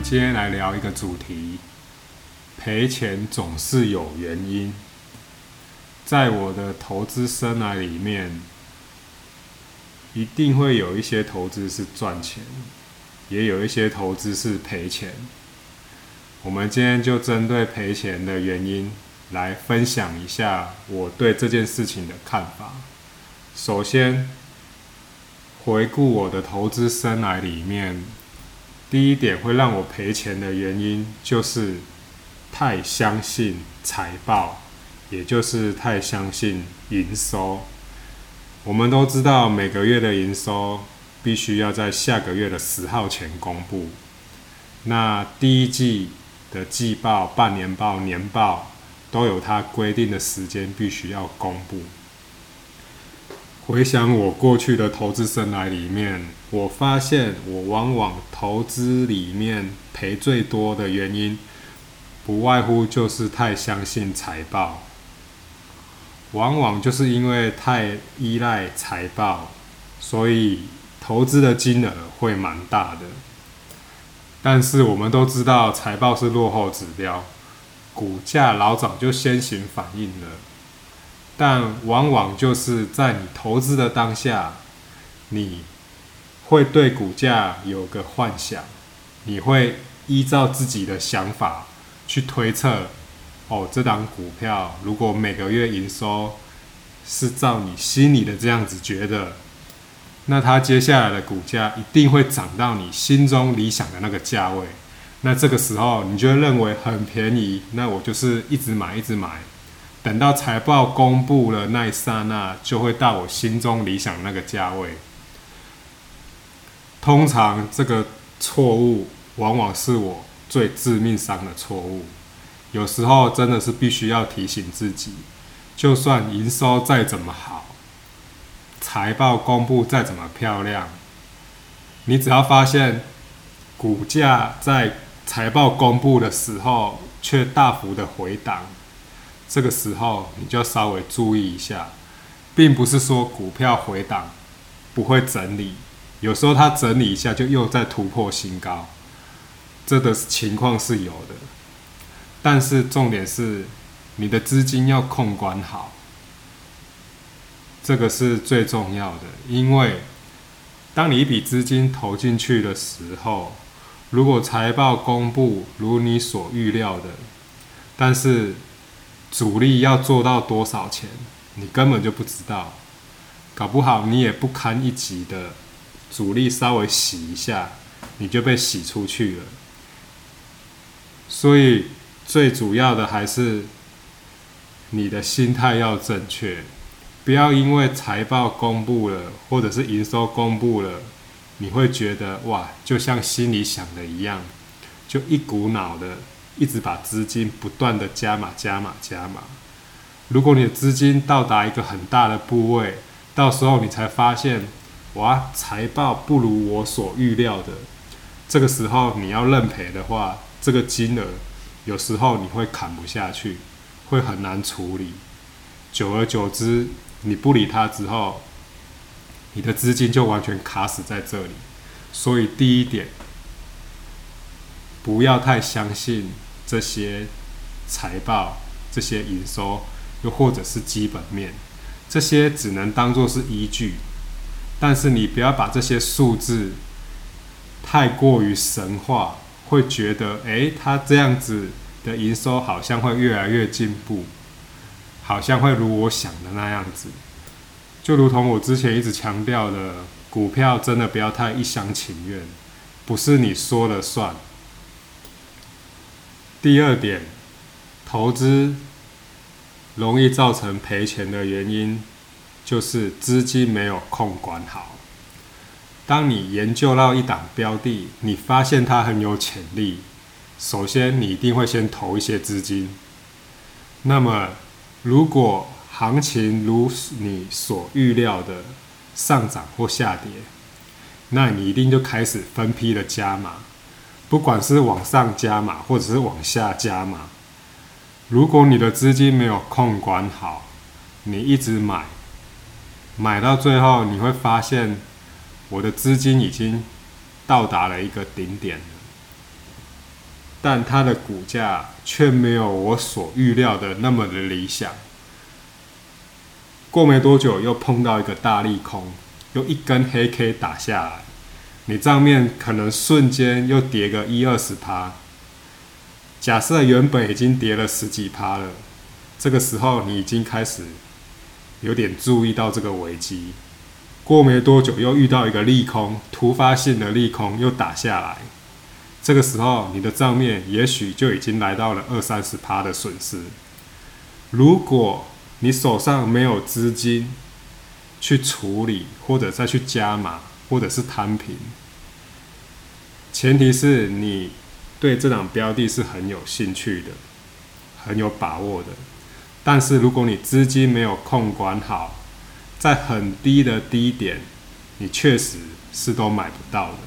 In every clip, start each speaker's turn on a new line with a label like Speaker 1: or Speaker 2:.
Speaker 1: 今天来聊一个主题：赔钱总是有原因。在我的投资生涯里面，一定会有一些投资是赚钱，也有一些投资是赔钱。我们今天就针对赔钱的原因来分享一下我对这件事情的看法。首先，回顾我的投资生涯里面。第一点会让我赔钱的原因，就是太相信财报，也就是太相信营收。我们都知道，每个月的营收必须要在下个月的十号前公布。那第一季的季报、半年报、年报都有它规定的时间，必须要公布。回想我过去的投资生涯里面，我发现我往往投资里面赔最多的原因，不外乎就是太相信财报。往往就是因为太依赖财报，所以投资的金额会蛮大的。但是我们都知道，财报是落后指标，股价老早就先行反应了。但往往就是在你投资的当下，你会对股价有个幻想，你会依照自己的想法去推测，哦，这档股票如果每个月营收是照你心里的这样子觉得，那它接下来的股价一定会涨到你心中理想的那个价位。那这个时候你就会认为很便宜，那我就是一直买，一直买。等到财报公布了那一刹那，就会到我心中理想那个价位。通常这个错误往往是我最致命伤的错误。有时候真的是必须要提醒自己，就算营收再怎么好，财报公布再怎么漂亮，你只要发现股价在财报公布的时候却大幅的回档。这个时候你就稍微注意一下，并不是说股票回档不会整理，有时候它整理一下就又在突破新高，这个情况是有的。但是重点是你的资金要控管好，这个是最重要的。因为当你一笔资金投进去的时候，如果财报公布如你所预料的，但是主力要做到多少钱，你根本就不知道，搞不好你也不堪一击的，主力稍微洗一下，你就被洗出去了。所以最主要的还是你的心态要正确，不要因为财报公布了，或者是营收公布了，你会觉得哇，就像心里想的一样，就一股脑的。一直把资金不断的加码、加码、加码。如果你的资金到达一个很大的部位，到时候你才发现，哇，财报不如我所预料的。这个时候你要认赔的话，这个金额有时候你会砍不下去，会很难处理。久而久之，你不理它之后，你的资金就完全卡死在这里。所以第一点，不要太相信。这些财报、这些营收，又或者是基本面，这些只能当做是依据，但是你不要把这些数字太过于神话，会觉得，诶，它这样子的营收好像会越来越进步，好像会如我想的那样子，就如同我之前一直强调的，股票真的不要太一厢情愿，不是你说了算。第二点，投资容易造成赔钱的原因，就是资金没有控管好。当你研究到一档标的，你发现它很有潜力，首先你一定会先投一些资金。那么，如果行情如你所预料的上涨或下跌，那你一定就开始分批的加码。不管是往上加码，或者是往下加码，如果你的资金没有控管好，你一直买，买到最后你会发现，我的资金已经到达了一个顶点了。但它的股价却没有我所预料的那么的理想。过没多久，又碰到一个大利空，又一根黑 K 打下来，你账面可能瞬间又跌个一二十趴。假设原本已经跌了十几趴了，这个时候你已经开始有点注意到这个危机。过没多久，又遇到一个利空，突发性的利空又打下来，这个时候你的账面也许就已经来到了二三十趴的损失。如果你手上没有资金去处理，或者再去加码，或者是摊平，前提是你对这档标的是很有兴趣的，很有把握的。但是如果你资金没有控管好，在很低的低点，你确实是都买不到的。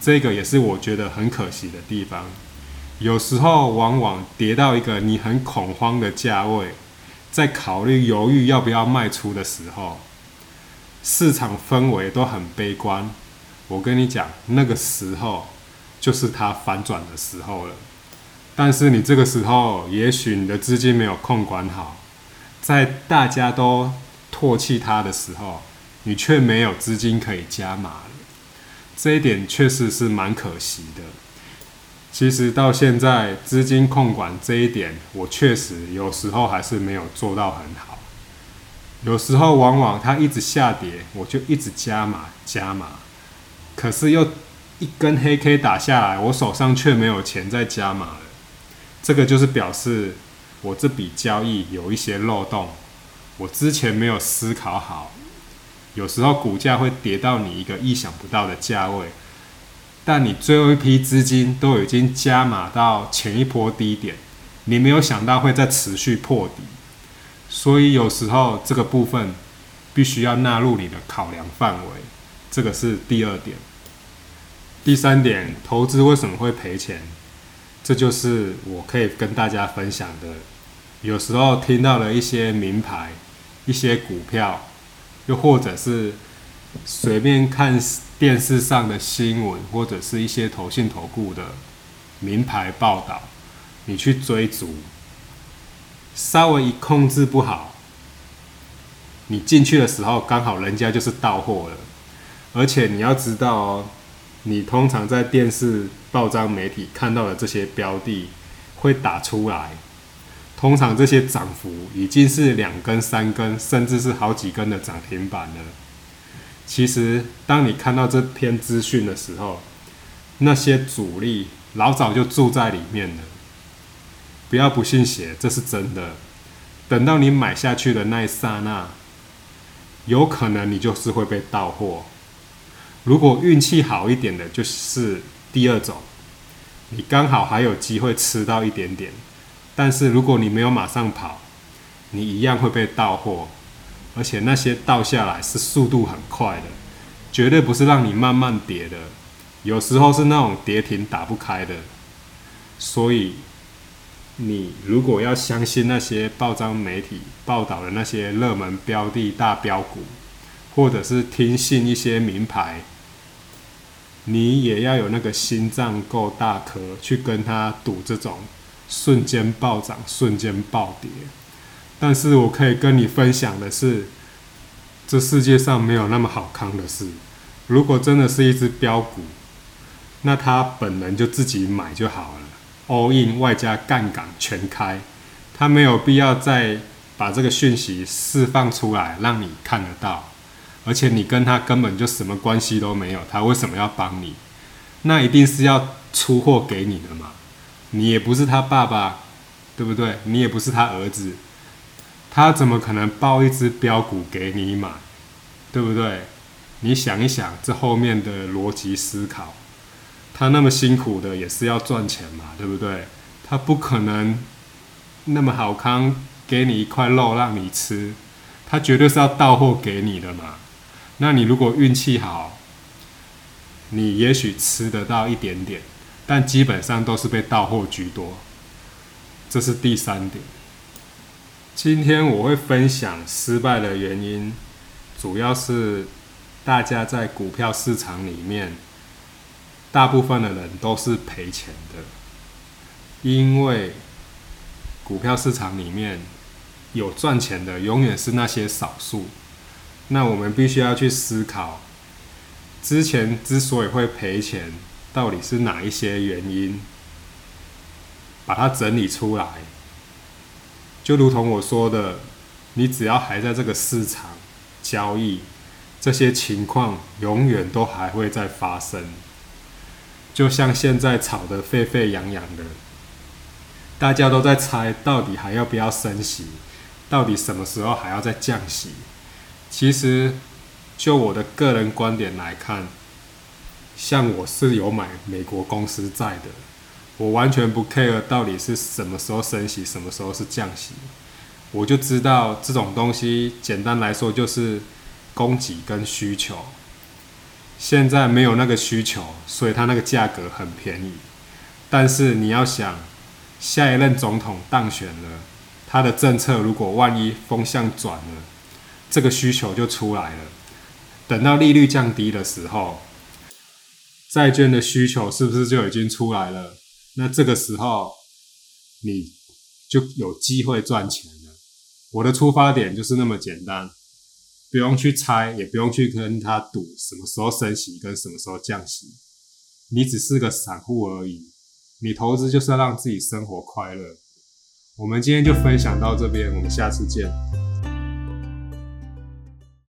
Speaker 1: 这个也是我觉得很可惜的地方。有时候往往跌到一个你很恐慌的价位。在考虑犹豫要不要卖出的时候，市场氛围都很悲观。我跟你讲，那个时候就是它反转的时候了。但是你这个时候，也许你的资金没有控管好，在大家都唾弃它的时候，你却没有资金可以加码了。这一点确实是蛮可惜的。其实到现在资金控管这一点，我确实有时候还是没有做到很好。有时候往往它一直下跌，我就一直加码加码，可是又一根黑 K 打下来，我手上却没有钱再加码了。这个就是表示我这笔交易有一些漏洞，我之前没有思考好。有时候股价会跌到你一个意想不到的价位。但你最后一批资金都已经加码到前一波低点，你没有想到会再持续破底，所以有时候这个部分必须要纳入你的考量范围。这个是第二点。第三点，投资为什么会赔钱？这就是我可以跟大家分享的。有时候听到了一些名牌、一些股票，又或者是随便看。电视上的新闻，或者是一些投信投顾的名牌报道，你去追逐，稍微一控制不好，你进去的时候刚好人家就是到货了。而且你要知道，你通常在电视、报章、媒体看到的这些标的会打出来，通常这些涨幅已经是两根、三根，甚至是好几根的涨停板了。其实，当你看到这篇资讯的时候，那些主力老早就住在里面了。不要不信邪，这是真的。等到你买下去的那一刹那，有可能你就是会被盗货。如果运气好一点的，就是第二种，你刚好还有机会吃到一点点。但是如果你没有马上跑，你一样会被盗货。而且那些倒下来是速度很快的，绝对不是让你慢慢跌的，有时候是那种跌停打不开的。所以，你如果要相信那些报章媒体报道的那些热门标的大标股，或者是听信一些名牌，你也要有那个心脏够大颗，去跟他赌这种瞬间暴涨、瞬间暴跌。但是我可以跟你分享的是，这世界上没有那么好康的事。如果真的是一只标股，那他本人就自己买就好了，all in 外加杠杆全开，他没有必要再把这个讯息释放出来让你看得到。而且你跟他根本就什么关系都没有，他为什么要帮你？那一定是要出货给你的嘛？你也不是他爸爸，对不对？你也不是他儿子。他怎么可能报一只标股给你买，对不对？你想一想这后面的逻辑思考，他那么辛苦的也是要赚钱嘛，对不对？他不可能那么好康给你一块肉让你吃，他绝对是要到货给你的嘛。那你如果运气好，你也许吃得到一点点，但基本上都是被到货居多。这是第三点。今天我会分享失败的原因，主要是大家在股票市场里面，大部分的人都是赔钱的。因为股票市场里面有赚钱的，永远是那些少数。那我们必须要去思考，之前之所以会赔钱，到底是哪一些原因，把它整理出来。就如同我说的，你只要还在这个市场交易，这些情况永远都还会再发生。就像现在炒得沸沸扬扬的，大家都在猜到底还要不要升息，到底什么时候还要再降息。其实，就我的个人观点来看，像我是有买美国公司债的，我完全不 care 到底是什么时候升息，什么时候是降息，我就知道这种东西，简单来说就是供给跟需求。现在没有那个需求，所以它那个价格很便宜。但是你要想，下一任总统当选了，他的政策如果万一风向转了，这个需求就出来了。等到利率降低的时候，债券的需求是不是就已经出来了？那这个时候你就有机会赚钱了。我的出发点就是那么简单，不用去猜，也不用去跟他赌什么时候升息跟什么时候降息。你只是个散户而已，你投资就是要让自己生活快乐。我们今天就分享到这边，我们下次见。